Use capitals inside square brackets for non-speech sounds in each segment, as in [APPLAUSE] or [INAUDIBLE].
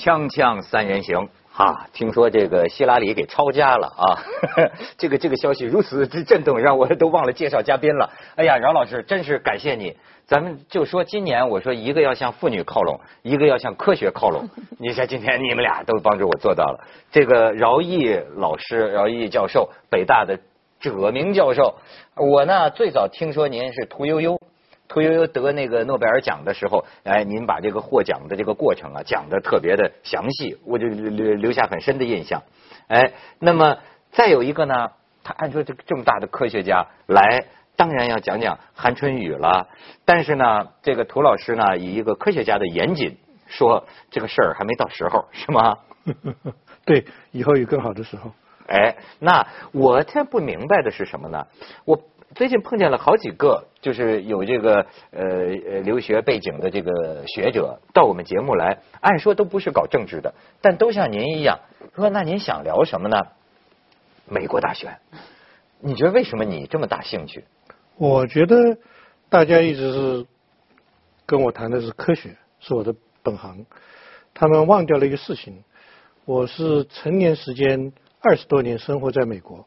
锵锵三人行，哈，听说这个希拉里给抄家了啊！这 [LAUGHS] 个这个消息如此之震动，让我都忘了介绍嘉宾了。哎呀，饶老师，真是感谢你。咱们就说今年，我说一个要向妇女靠拢，一个要向科学靠拢。[LAUGHS] 你像今天你们俩都帮助我做到了。这个饶毅老师，饶毅教授，北大的哲明教授，我呢最早听说您是屠呦呦。屠呦呦得那个诺贝尔奖的时候，哎，您把这个获奖的这个过程啊讲的特别的详细，我就留留下很深的印象。哎，那么再有一个呢，他按说这这么大的科学家来，当然要讲讲韩春雨了。但是呢，这个涂老师呢，以一个科学家的严谨说，这个事儿还没到时候，是吗？[LAUGHS] 对，以后有更好的时候。哎，那我现在不明白的是什么呢？我。最近碰见了好几个，就是有这个呃呃留学背景的这个学者到我们节目来，按说都不是搞政治的，但都像您一样说，那您想聊什么呢？美国大选，你觉得为什么你这么大兴趣？我觉得大家一直是跟我谈的是科学，是我的本行，他们忘掉了一个事情，我是成年时间二十多年生活在美国，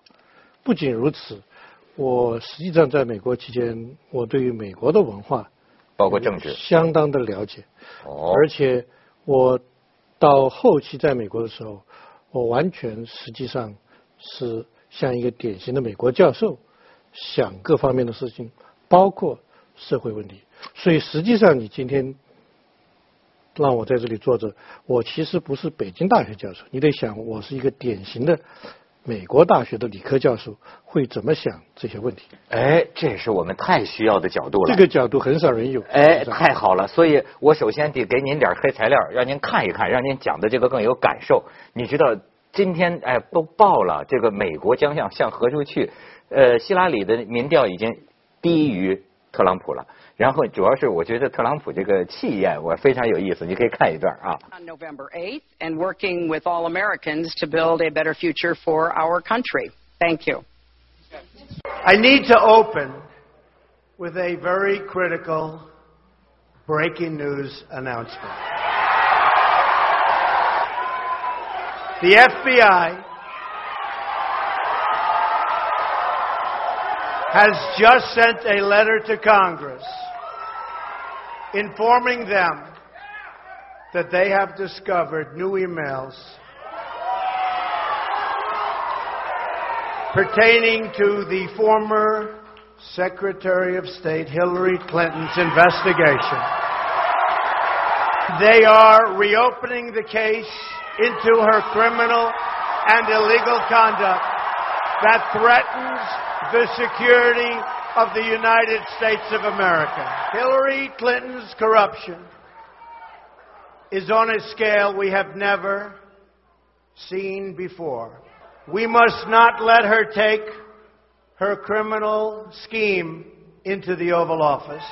不仅如此。我实际上在美国期间，我对于美国的文化，包括政治，相当的了解。哦。而且我到后期在美国的时候，我完全实际上是像一个典型的美国教授，想各方面的事情，包括社会问题。所以实际上你今天让我在这里坐着，我其实不是北京大学教授，你得想我是一个典型的。美国大学的理科教授会怎么想这些问题？哎，这也是我们太需要的角度了。这个角度很少人有。哎，太好了！所以我首先得给您点黑材料，让您看一看，让您讲的这个更有感受。你知道今天哎都报了，这个美国将向向何处去？呃，希拉里的民调已经低于特朗普了。然后主要是我觉得特朗普这个气焰我非常有意思，你可以看一段啊。On November 8th, and working with all Americans to build a better future for our country. Thank you. I need to open with a very critical breaking news announcement. The FBI has just sent a letter to Congress informing them that they have discovered new emails pertaining to the former Secretary of State Hillary Clinton's investigation. They are reopening the case into her criminal and illegal conduct that threatens the security of the United States of America. Hillary Clinton's corruption is on a scale we have never seen before. We must not let her take her criminal scheme into the Oval Office.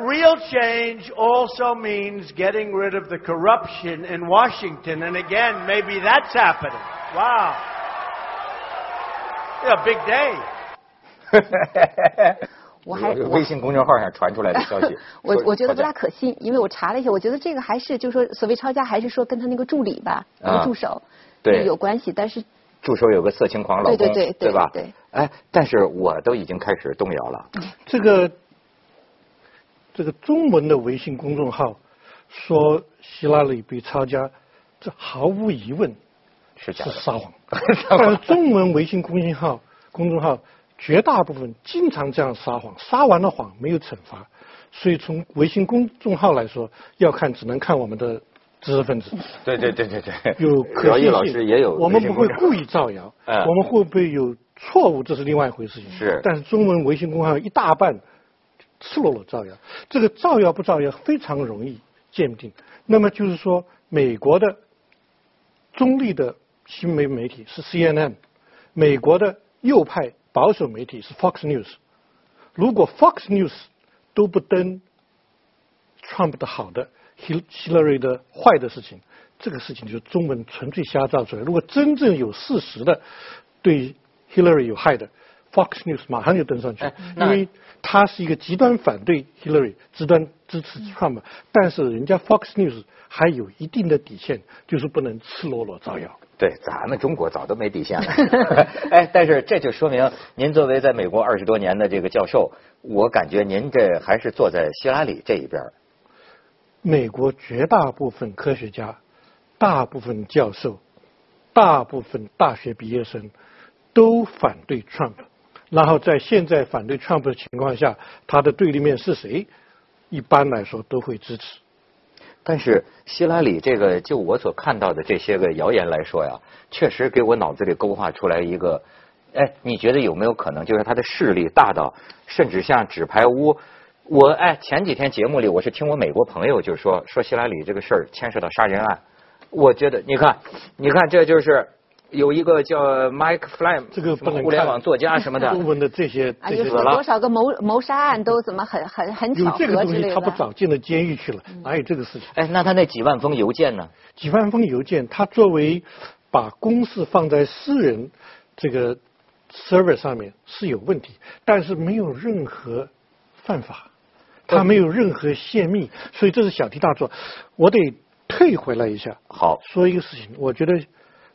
Real change also means getting rid of the corruption in Washington, and again, maybe that's happening. Wow. A big day。[LAUGHS] 我还微信公众号上传出来的消息，[LAUGHS] 我我觉得不大可信，因为我查了一下，我觉得这个还是就是说所谓抄家，还是说跟他那个助理吧，那个助手对有关系。但是助手有个色情狂老公，对对对对吧？对。哎，但是我都已经开始动摇了。这个这个中文的微信公众号说希拉里被抄家，这毫无疑问。是撒谎，[LAUGHS] 但是中文微信公众号公众号绝大部分经常这样撒谎，撒完了谎没有惩罚，所以从微信公众号来说，要看只能看我们的知识分子。对对对对对，有可信性。也有，我们不会故意造谣，我们会不会有错误，这是另外一回事。情。是，但是中文微信公众号一大半赤裸裸造谣，这个造谣不造谣非常容易鉴定。那么就是说，美国的中立的。新媒媒体是 CNN，美国的右派保守媒体是 Fox News。如果 Fox News 都不登 Trump 的好的，Hillary 的坏的事情，这个事情就是中文纯粹瞎造出来。如果真正有事实的对 Hillary 有害的 Fox News 马上就登上去，哎因为他是一个极端反对 Hillary、极端支持 Trump，但是人家 Fox News 还有一定的底线，就是不能赤裸裸造谣。对，咱们中国早都没底线了。[LAUGHS] 哎，但是这就说明您作为在美国二十多年的这个教授，我感觉您这还是坐在希拉里这一边。美国绝大部分科学家、大部分教授、大部分大学毕业生都反对 Trump，然后在现在反对 Trump 的情况下，他的对立面是谁？一般来说都会支持。但是希拉里这个，就我所看到的这些个谣言来说呀，确实给我脑子里勾画出来一个，哎，你觉得有没有可能，就是他的势力大到，甚至像纸牌屋？我哎，前几天节目里我是听我美国朋友就说，说希拉里这个事儿牵涉到杀人案，我觉得你看，你看这就是有一个叫 Mike Flame 这个不能互联网作家什么的，中文的这些啊，这些就说多少个谋谋杀案都怎么很很很有巧这个东西，合之类他不。早进了监狱去了，哪有这个事情？哎，那他那几万封邮件呢？几万封邮件，他作为把公事放在私人这个 server 上面是有问题，但是没有任何犯法，他没有任何泄密，所以这是小题大做。我得退回来一下，好，说一个事情，我觉得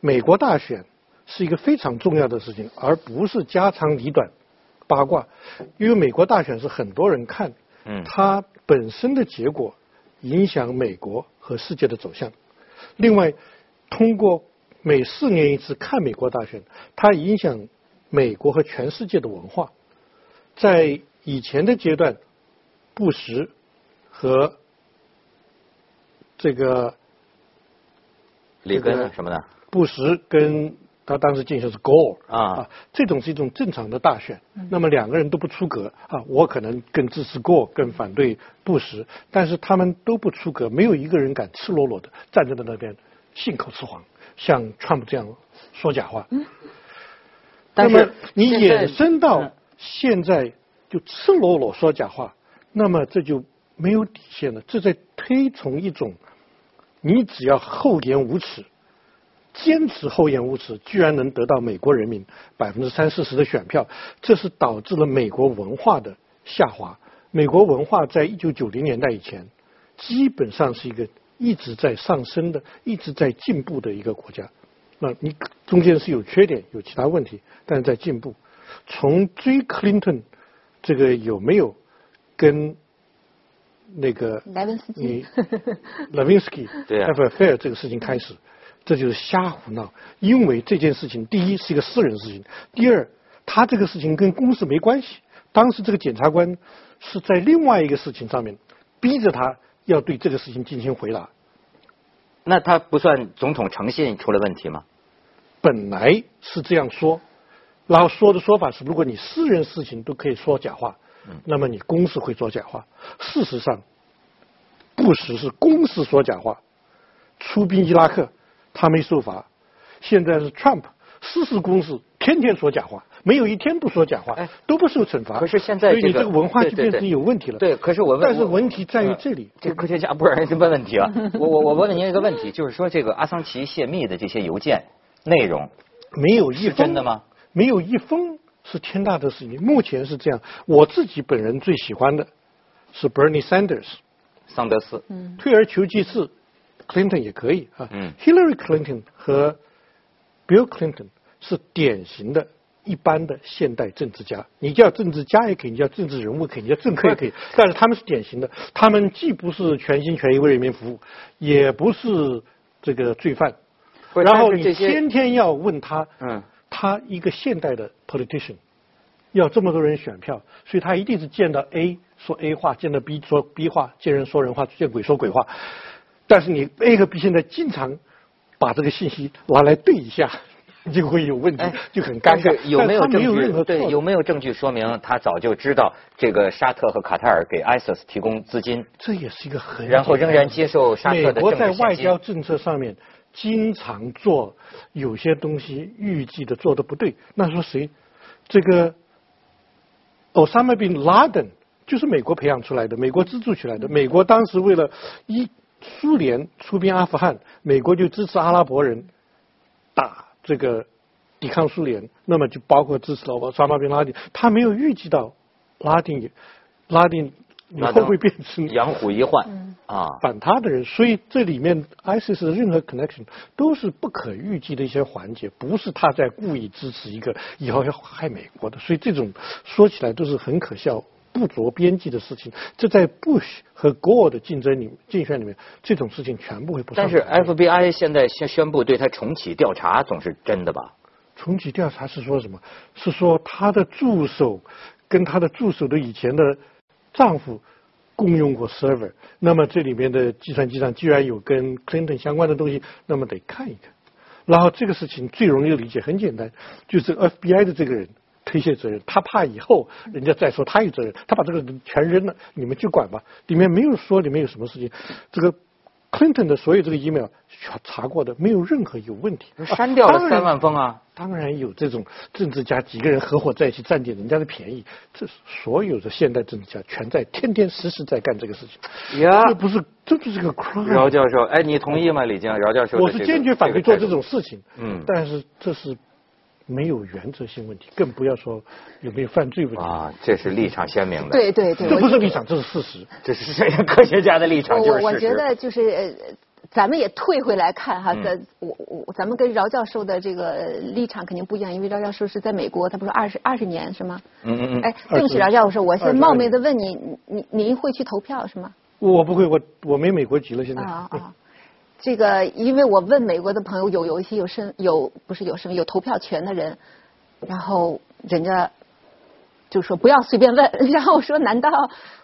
美国大选是一个非常重要的事情，而不是家长里短、八卦，因为美国大选是很多人看，嗯它本身的结果影响美国和世界的走向。另外，通过每四年一次看美国大选，它影响美国和全世界的文化。在以前的阶段，布什和这个里根这个什么的，布什跟他当时竞选是 Gore 啊这种是一种正常的大选。那么两个人都不出格啊，我可能更支持 Gore，更反对布什，但是他们都不出格，没有一个人敢赤裸裸的站在那边信口雌黄，像 Trump 这样说假话。但是那么你衍生到嗯现在就赤裸裸说假话，那么这就没有底线了。这在推崇一种，你只要厚颜无耻，坚持厚颜无耻，居然能得到美国人民百分之三四十的选票，这是导致了美国文化的下滑。美国文化在一九九零年代以前，基本上是一个一直在上升的、一直在进步的一个国家。那你中间是有缺点、有其他问题，但是在进步。从追 Clinton 这个有没有跟那个莱文斯基你 Levinsky [LAUGHS] 对啊 have affair 这个事情开始，这就是瞎胡闹。因为这件事情，第一是一个私人事情，第二他这个事情跟公司没关系。当时这个检察官是在另外一个事情上面逼着他要对这个事情进行回答。那他不算总统诚信出了问题吗？本来是这样说，然后说的说法是，如果你私人事情都可以说假话，那么你公司会说假话。事实上，布什是公司说假话，出兵伊拉克他没受罚，现在是 Trump 私事公事天天说假话，没有一天不说假话哎，都不受惩罚。可是现在所以你这个文化就变成有问题了。对，可是我问，但是问题在于嗯这里，这科学家不是人问问题啊，[LAUGHS] 我我我问您一个问题，就是说这个阿桑奇泄密的这些邮件内容没有一封真的吗？没有一封是天大的事情。目前是这样，我自己本人最喜欢的是 Bernie Sanders，桑德斯，退而求其次，Clinton 也可以啊。嗯 Hillary Clinton 和 Bill Clinton 是典型的。一般的现代政治家，你叫政治家也可以，你叫政治人物可以，你叫政客也可以，但是他们是典型的，他们既不是全心全意为人民服务，也不是这个罪犯，然后你天天要问他，嗯，他一个现代的 politician，要这么多人选票，所以他一定是见到 A 说 A 话，见到 B 说 B 话，见人说人话，见鬼说鬼话。但是你 A 和 B 现在经常把这个信息拿来对一下，[LAUGHS] 就会有问题，哎就很尴尬。有没有证据？对，有没有证据说明他早就知道这个沙特和卡塔尔给 ISIS 提供资金？这也是一个很然后仍然接受沙特的美国在外交政策上面经常做有些东西预计的做的不对，那说谁？这个 Osama bin Laden 就是美国培养出来的，美国资助起来的。美国当时为了一苏联出兵阿富汗，美国就支持阿拉伯人打这个抵抗苏联，那么就包括支持了我沙马宾拉丁，他没有预计到拉丁拉丁以后会变成 [LAUGHS] 养虎一患啊？反他的人，所以这里面 ISIS 的任何 connection 都是不可预计的一些环节，不是他在故意支持一个以后要害美国的，所以这种说起来都是很可笑、不着边际的事情。这在 Bush 和 Gore 的竞争里竞选里面，这种事情全部会不。但是 FBI 现在宣宣布对他重启调查，总是真的吧？重启调查是说什么？是说他的助手跟他的助手的以前的。丈夫共用过 server，那么这里面的计算机上居然有跟 Clinton 相关的东西，那么得看一看。然后这个事情最容易理解，很简单，就是 FBI 的这个人推卸责任，他怕以后人家再说他有责任，他把这个全扔了，你们去管吧。里面没有说里面有什么事情，这个 Clinton 的所有这个 email 查查过的，没有任何有问题。删掉了三万封啊。当然有这种政治家几个人合伙在一起占点人家的便宜，这所有的现代政治家全在天天时时在干这个事情。呀，这不是这不是个 crime。饶教授，哎，你同意吗？李静，饶教授，我是坚决反对做这种事情。嗯，但是这是没有原则性问题，更不要说有没有犯罪问题啊。这是立场鲜明的。对对对，这不是立场，这是事实。这是科学家的立场，就是我觉得就是。咱们也退回来看哈，咱我我咱们跟饶教授的这个立场肯定不一样，因为饶教授是在美国，他不是二十二十年是吗？嗯嗯嗯。哎，对不起，饶教授，我先冒昧的问你，您您会去投票是吗？我不会，我我没美国籍了，现在。啊啊。这个，因为我问美国的朋友，有有一些有身有不是有身有投票权的人，然后人家。就说不要随便问，[LAUGHS] 然后我说难道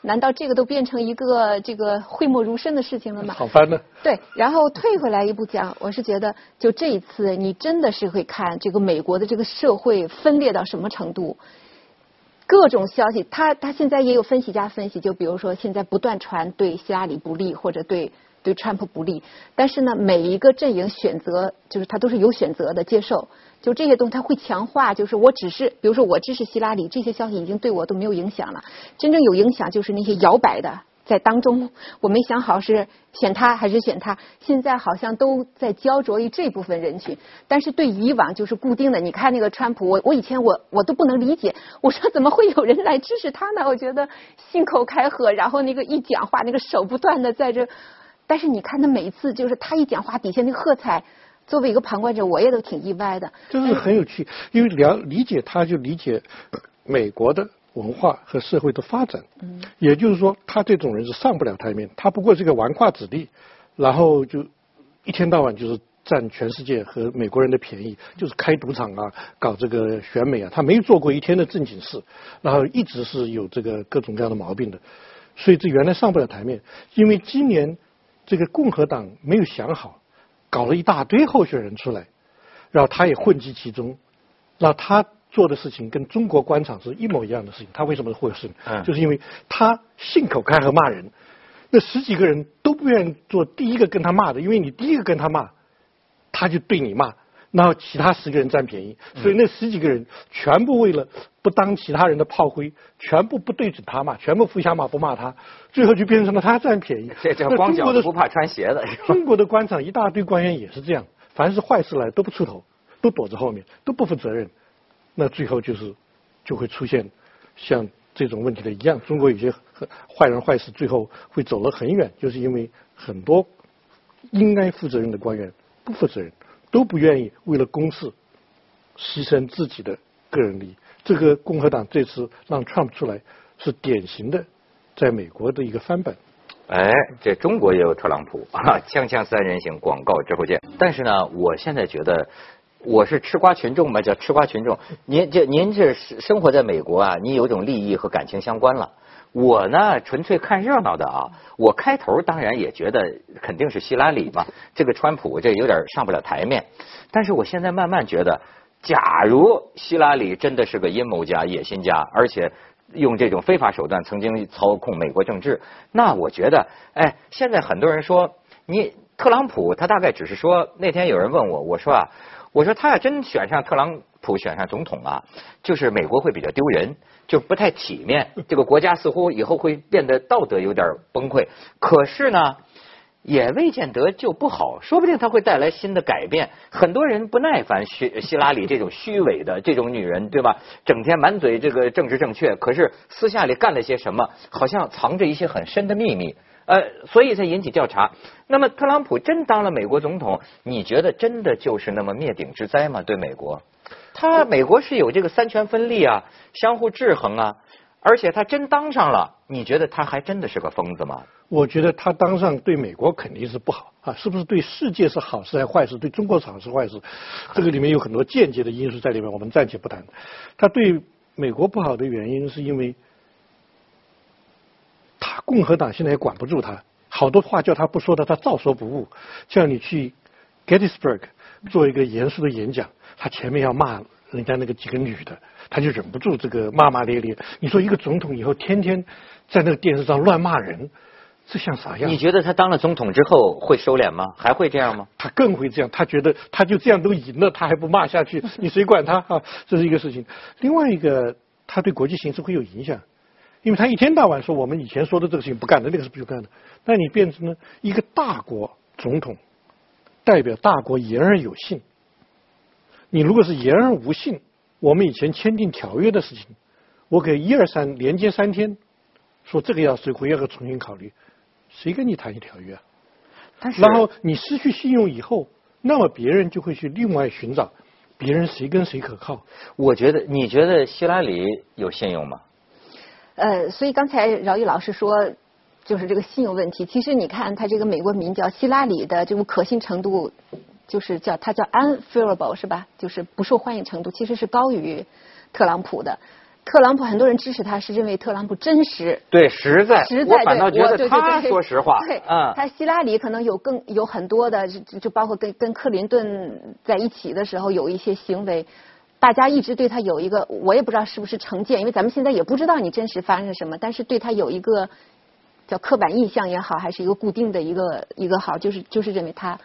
难道这个都变成一个这个讳莫如深的事情了吗？好翻呢。对，然后退回来一步讲，我是觉得就这一次，你真的是会看这个美国的这个社会分裂到什么程度，各种消息，他他现在也有分析家分析，就比如说现在不断传对希拉里不利或者对对川普不利，但是呢，每一个阵营选择就是他都是有选择的接受。就这些东西，他会强化。就是我只是，比如说我支持希拉里，这些消息已经对我都没有影响了。真正有影响就是那些摇摆的，在当中我没想好是选他还是选他。现在好像都在焦灼于这部分人群。但是对以往就是固定的，你看那个川普，我我以前我我都不能理解，我说怎么会有人来支持他呢？我觉得信口开河，然后那个一讲话，那个手不断的在这。但是你看他每一次，就是他一讲话，底下那个喝彩。作为一个旁观者，我也都挺意外的。就是很有趣，因为了理解他，就理解美国的文化和社会的发展。嗯。也就是说，他这种人是上不了台面，他不过是个纨绔子弟，然后就一天到晚就是占全世界和美国人的便宜，就是开赌场啊，搞这个选美啊，他没做过一天的正经事，然后一直是有这个各种各样的毛病的，所以这原来上不了台面。因为今年这个共和党没有想好。搞了一大堆候选人出来，然后他也混迹其中，那他做的事情跟中国官场是一模一样的事情。他为什么获胜？就是因为他信口开河骂人，那十几个人都不愿意做第一个跟他骂的，因为你第一个跟他骂，他就对你骂。然后其他十个人占便宜，所以那十几个人全部为了不当其他人的炮灰，全部不对准他骂，全部互相骂不骂他，最后就变成了他占便宜。[LAUGHS] 这叫光脚不怕穿鞋的。[LAUGHS] 中国的官场一大堆官员也是这样，凡是坏事来都不出头，都躲在后面，都不负责任，那最后就是就会出现像这种问题的一样。中国有些坏人坏事最后会走了很远，就是因为很多应该负责任的官员不负责任。都不愿意为了公事牺牲自己的个人利益。这个共和党这次让 Trump 出来，是典型的在美国的一个翻版。哎，这中国也有特朗普啊！锵锵三人行，广告之后见。但是呢，我现在觉得我是吃瓜群众嘛，叫吃瓜群众。您这您这生活在美国啊，你有种利益和感情相关了。我呢，纯粹看热闹的啊！我开头当然也觉得肯定是希拉里嘛，这个川普这有点上不了台面。但是我现在慢慢觉得，假如希拉里真的是个阴谋家、野心家，而且用这种非法手段曾经操控美国政治，那我觉得，哎，现在很多人说你特朗普，他大概只是说那天有人问我，我说啊，我说他要真选上特朗普选上总统啊，就是美国会比较丢人。就不太体面，这个国家似乎以后会变得道德有点崩溃。可是呢，也未见得就不好，说不定他会带来新的改变。很多人不耐烦希希拉里这种虚伪的这种女人，对吧？整天满嘴这个政治正确，可是私下里干了些什么，好像藏着一些很深的秘密。呃，所以才引起调查。那么特朗普真当了美国总统，你觉得真的就是那么灭顶之灾吗？对美国，他美国是有这个三权分立啊，相互制衡啊。而且他真当上了，你觉得他还真的是个疯子吗？我觉得他当上对美国肯定是不好啊，是不是对世界是好事还是坏事？对中国是好事坏事？这个里面有很多间接的因素在里面，我们暂且不谈。他对美国不好的原因是因为，他共和党现在也管不住他，好多话叫他不说的，他照说不误。叫你去 Gettysburg 做一个严肃的演讲，他前面要骂人家那个几个女的。他就忍不住这个骂骂咧咧。你说一个总统以后天天在那个电视上乱骂人，这像啥样？你觉得他当了总统之后会收敛吗？还会这样吗？他更会这样。他觉得他就这样都赢了，他还不骂下去？你谁管他啊？这是一个事情。另外一个，他对国际形势会有影响，因为他一天到晚说我们以前说的这个事情不干的，那个是不干的。那你变成了一个大国总统，代表大国言而有信。你如果是言而无信。我们以前签订条约的事情，我给一二三连接三天，说这个要谁回要重新考虑，谁跟你谈一条约啊？然后你失去信用以后，那么别人就会去另外寻找别人谁跟谁可靠。我觉得，你觉得希拉里有信用吗？呃，所以刚才饶毅老师说，就是这个信用问题。其实你看，他这个美国民调，希拉里的这种可信程度。就是叫他叫 unfavorable 是吧？就是不受欢迎程度其实是高于特朗普的。特朗普很多人支持他是认为特朗普真实，对实在，实在我反倒觉得他说实话。对，他希拉里可能有更有很多的，就就包括跟跟克林顿在一起的时候有一些行为，大家一直对他有一个，我也不知道是不是成见，因为咱们现在也不知道你真实发生什么，但是对他有一个叫刻板印象也好，还是一个固定的一个一个好，就是就是认为他。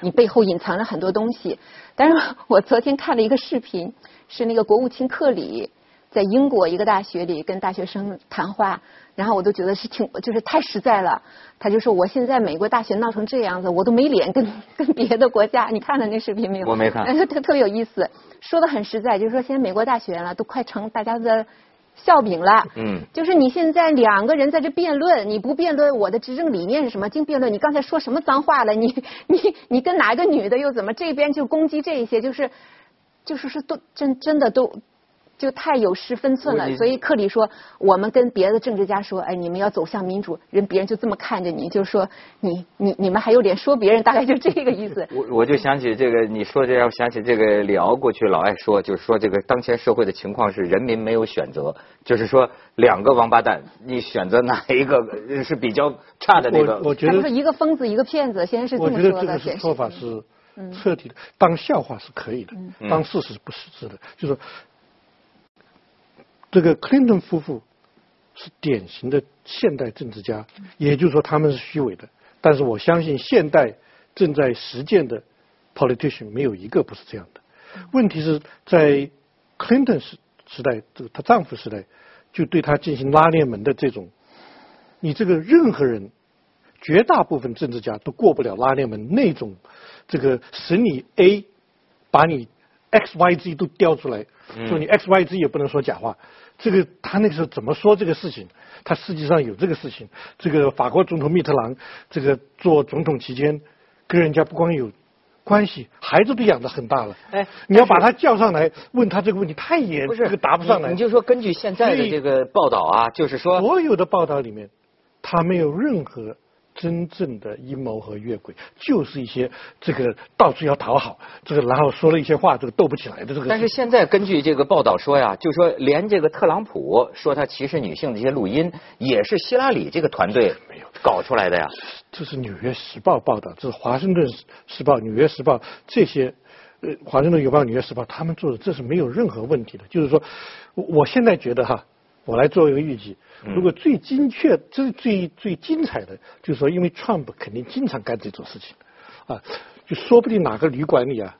你背后隐藏了很多东西，但是我昨天看了一个视频，是那个国务卿克里在英国一个大学里跟大学生谈话，然后我都觉得是挺就是太实在了。他就说我现在美国大学闹成这样子，我都没脸跟 [LAUGHS] 跟别的国家。你看了那视频没有？我没看。特 [LAUGHS] 特别有意思，说的很实在，就是说现在美国大学了都快成大家的。笑柄了，嗯，就是你现在两个人在这辩论，你不辩论我的执政理念是什么，净辩论你刚才说什么脏话了，[LAUGHS] 你你你跟哪个女的又怎么这边就攻击这一些，就是就是是都真真的都。就太有失分寸了，所以克里说，我们跟别的政治家说，哎，你们要走向民主，人别人就这么看着你，就是说你你你们还有脸说别人，大概就这个意思。[LAUGHS] 我我就想起这个，你说这让我想起这个李敖过去老爱说，就是说这个当前社会的情况是人民没有选择，就是说两个王八蛋，你选择哪一个是比较差的那个？我觉得说一个疯子一个骗子，现在是这么说的。我觉得这个说法是彻底的，当笑话是可以的，当事实不是是的，就是说。这个克林顿夫妇是典型的现代政治家，也就是说他们是虚伪的。但是我相信现代正在实践的 politician 没有一个不是这样的。问题是在克林顿时时代，这个她丈夫时代就对她进行拉链门的这种，你这个任何人，绝大部分政治家都过不了拉链门那种，这个使你 A 把你 X Y Z 都调出来，说你 X Y Z 也不能说假话。这个他那个时候怎么说这个事情？他实际上有这个事情。这个法国总统密特朗，这个做总统期间，跟人家不光有关系，孩子都养得很大了。哎，你要把他叫上来问他这个问题，他也，这个答不上来。你就说根据现在的这个报道啊，就是说所有的报道里面，他没有任何。真正的阴谋和越轨，就是一些这个到处要讨好，这个然后说了一些话，这个斗不起来的这个。但是现在根据这个报道说呀，就说连这个特朗普说他歧视女性的一些录音，也是希拉里这个团队没有搞出来的呀。这是《纽约时报》报道，这是《华盛顿时报》《纽约时报》这些，呃，《华盛顿邮报》《纽约时报》他们做的，这是没有任何问题的。就是说，我现在觉得哈。我来做一个预计，如果最精确、最最最精彩的，就是说，因为 Trump 肯定经常干这种事情，啊，就说不定哪个旅馆里啊，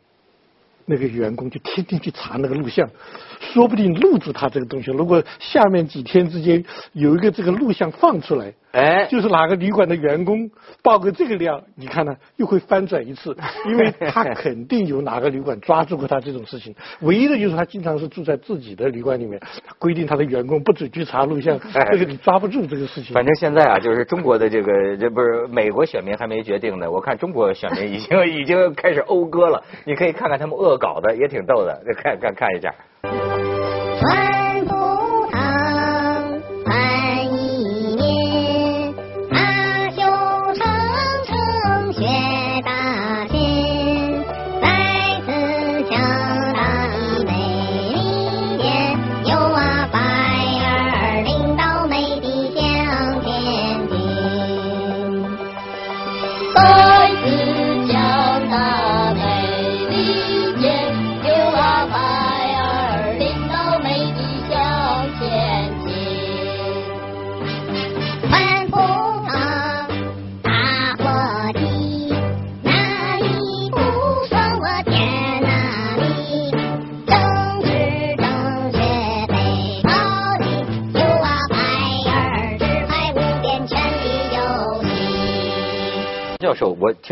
那个员工就天天去查那个录像，说不定录住他这个东西。如果下面几天之间有一个这个录像放出来，哎，就是哪个旅馆的员工报个这个料，你看呢，又会翻转一次，因为他肯定有哪个旅馆抓住过他这种事情。[LAUGHS] 唯一的就是他经常是住在自己的旅馆里面，规定他的员工不准去查录像，这个你抓不住这个事情。反正现在啊，就是中国的这个这不是美国选民还没决定呢，我看中国选民已经已经开始讴歌了。你可以看看他们搞的，也挺逗的，看看看一下。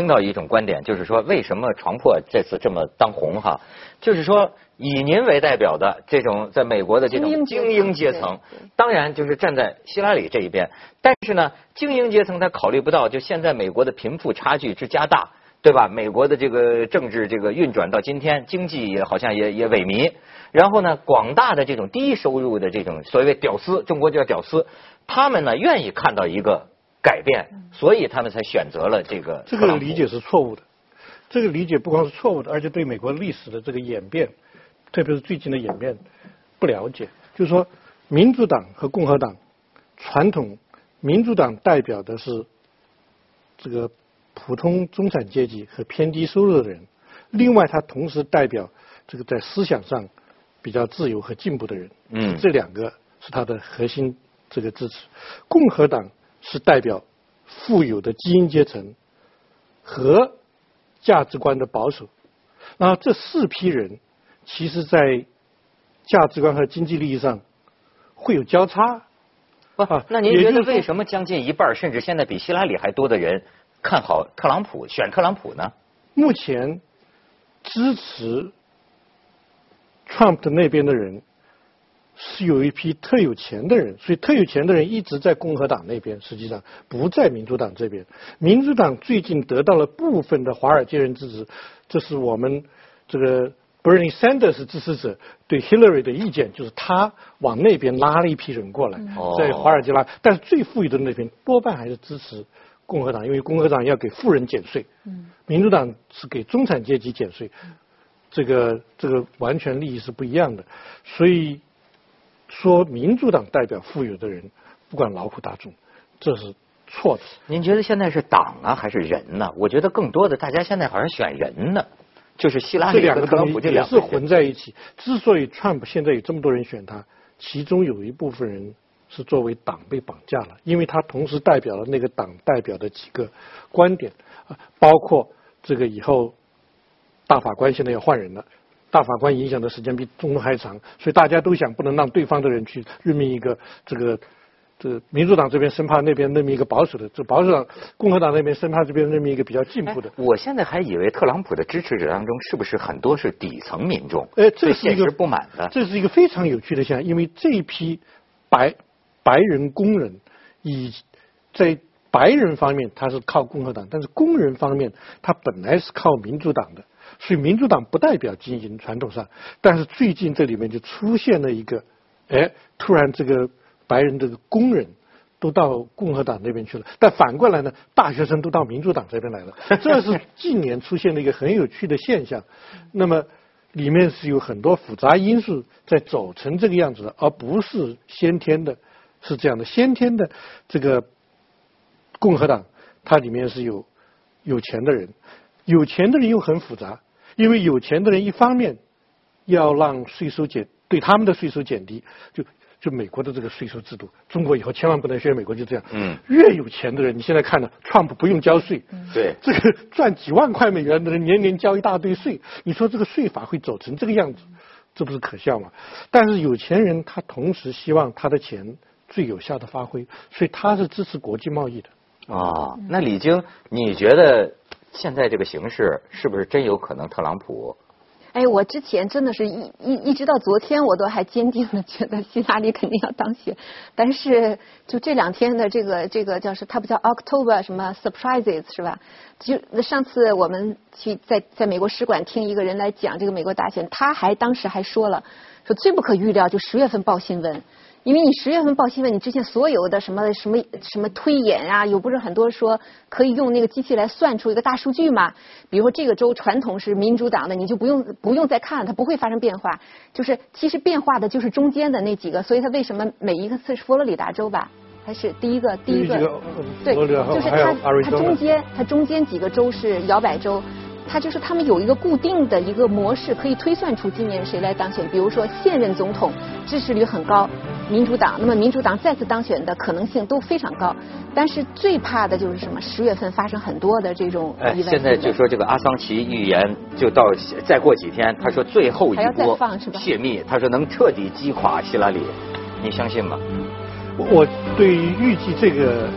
听到一种观点，就是说，为什么床破这次这么当红哈？就是说，以您为代表的这种在美国的这种精英阶层，当然就是站在希拉里这一边。但是呢，精英阶层他考虑不到，就现在美国的贫富差距之加大，对吧？美国的这个政治这个运转到今天，经济也好像也也萎靡。然后呢，广大的这种低收入的这种所谓屌丝，中国叫屌丝，他们呢愿意看到一个。改变，所以他们才选择了这个。这个理解是错误的，这个理解不光是错误的，而且对美国历史的这个演变，特别是最近的演变不了解。就是说，民主党和共和党，传统民主党代表的是这个普通中产阶级和偏低收入的人，另外它同时代表这个在思想上比较自由和进步的人。嗯，这两个是它的核心这个支持。共和党。是代表富有的精英阶层和价值观的保守，那这四批人其实，在价值观和经济利益上会有交叉。啊，那您觉得为什么将近一半，甚至现在比希拉里还多的人看好特朗普，选特朗普呢？目前支持 Trump 的那边的人。是有一批特有钱的人，所以特有钱的人一直在共和党那边，实际上不在民主党这边。民主党最近得到了部分的华尔街人支持，这是我们这个 Bernie Sanders 支持者对 Hillary 的意见，就是他往那边拉了一批人过来，在华尔街拉。但是最富裕的那边多半还是支持共和党，因为共和党要给富人减税，民主党是给中产阶级减税，这个这个完全利益是不一样的，所以。说民主党代表富有的人不管劳苦大众，这是错的。您觉得现在是党啊还是人呢？我觉得更多的大家现在好像选人呢，就是希拉里和特朗普这两个也是混在一起。之所以 Trump 现在有这么多人选他，其中有一部分人是作为党被绑架了，因为他同时代表了那个党代表的几个观点啊，包括这个以后大法官现在要换人了。大法官影响的时间比总统还长，所以大家都想不能让对方的人去任命一个这个这民主党这边生怕那边任命一个保守的，这保守党共和党那边生怕这边任命一个比较进步的。我现在还以为特朗普的支持者当中是不是很多是底层民众？哎，这是一个不满的。这是一个非常有趣的现象，因为这一批白白人工人以在白人方面他是靠共和党，但是工人方面他本来是靠民主党的。所以民主党不代表精英传统上，但是最近这里面就出现了一个，哎，突然这个白人这个工人都到共和党那边去了，但反过来呢，大学生都到民主党这边来了，这是近年出现的一个很有趣的现象。那么里面是有很多复杂因素在走成这个样子的，而不是先天的，是这样的。先天的这个共和党，它里面是有有钱的人。有钱的人又很复杂，因为有钱的人一方面要让税收减，对他们的税收减低，就就美国的这个税收制度，中国以后千万不能学美国就这样。嗯越有钱的人，你现在看了，Trump 不用交税。对这个赚几万块美元的人年年交一大堆税，你说这个税法会走成这个样子，这不是可笑吗？但是有钱人他同时希望他的钱最有效的发挥，所以他是支持国际贸易的。啊，那李晶，你觉得现在这个形势是不是真有可能特朗普？哎，我之前真的是一一一直到昨天，我都还坚定的觉得希拉里肯定要当选，但是就这两天的这个这个叫是，它不叫 October 什么 surprises 是吧？就上次我们去在在美国使馆听一个人来讲这个美国大选，他还当时还说了，说最不可预料就十月份报新闻。因为你十月份报新闻，你之前所有的什么什么什么推演啊，有不是很多说可以用那个机器来算出一个大数据嘛？比如说这个州传统是民主党的，你就不用不用再看了，它不会发生变化。就是其实变化的就是中间的那几个，所以它为什么每一个次是佛罗里达州吧？还是第一个第一个？对，就是它它中间它中间几个州是摇摆州。它就是他们有一个固定的一个模式，可以推算出今年谁来当选。比如说现任总统支持率很高，民主党，那么民主党再次当选的可能性都非常高。但是最怕的就是什么？十月份发生很多的这种意外。现在就说这个阿桑奇预言，就到再过几天，他说最后一波泄密，他说能彻底击垮希拉里，你相信吗？我对于预计这个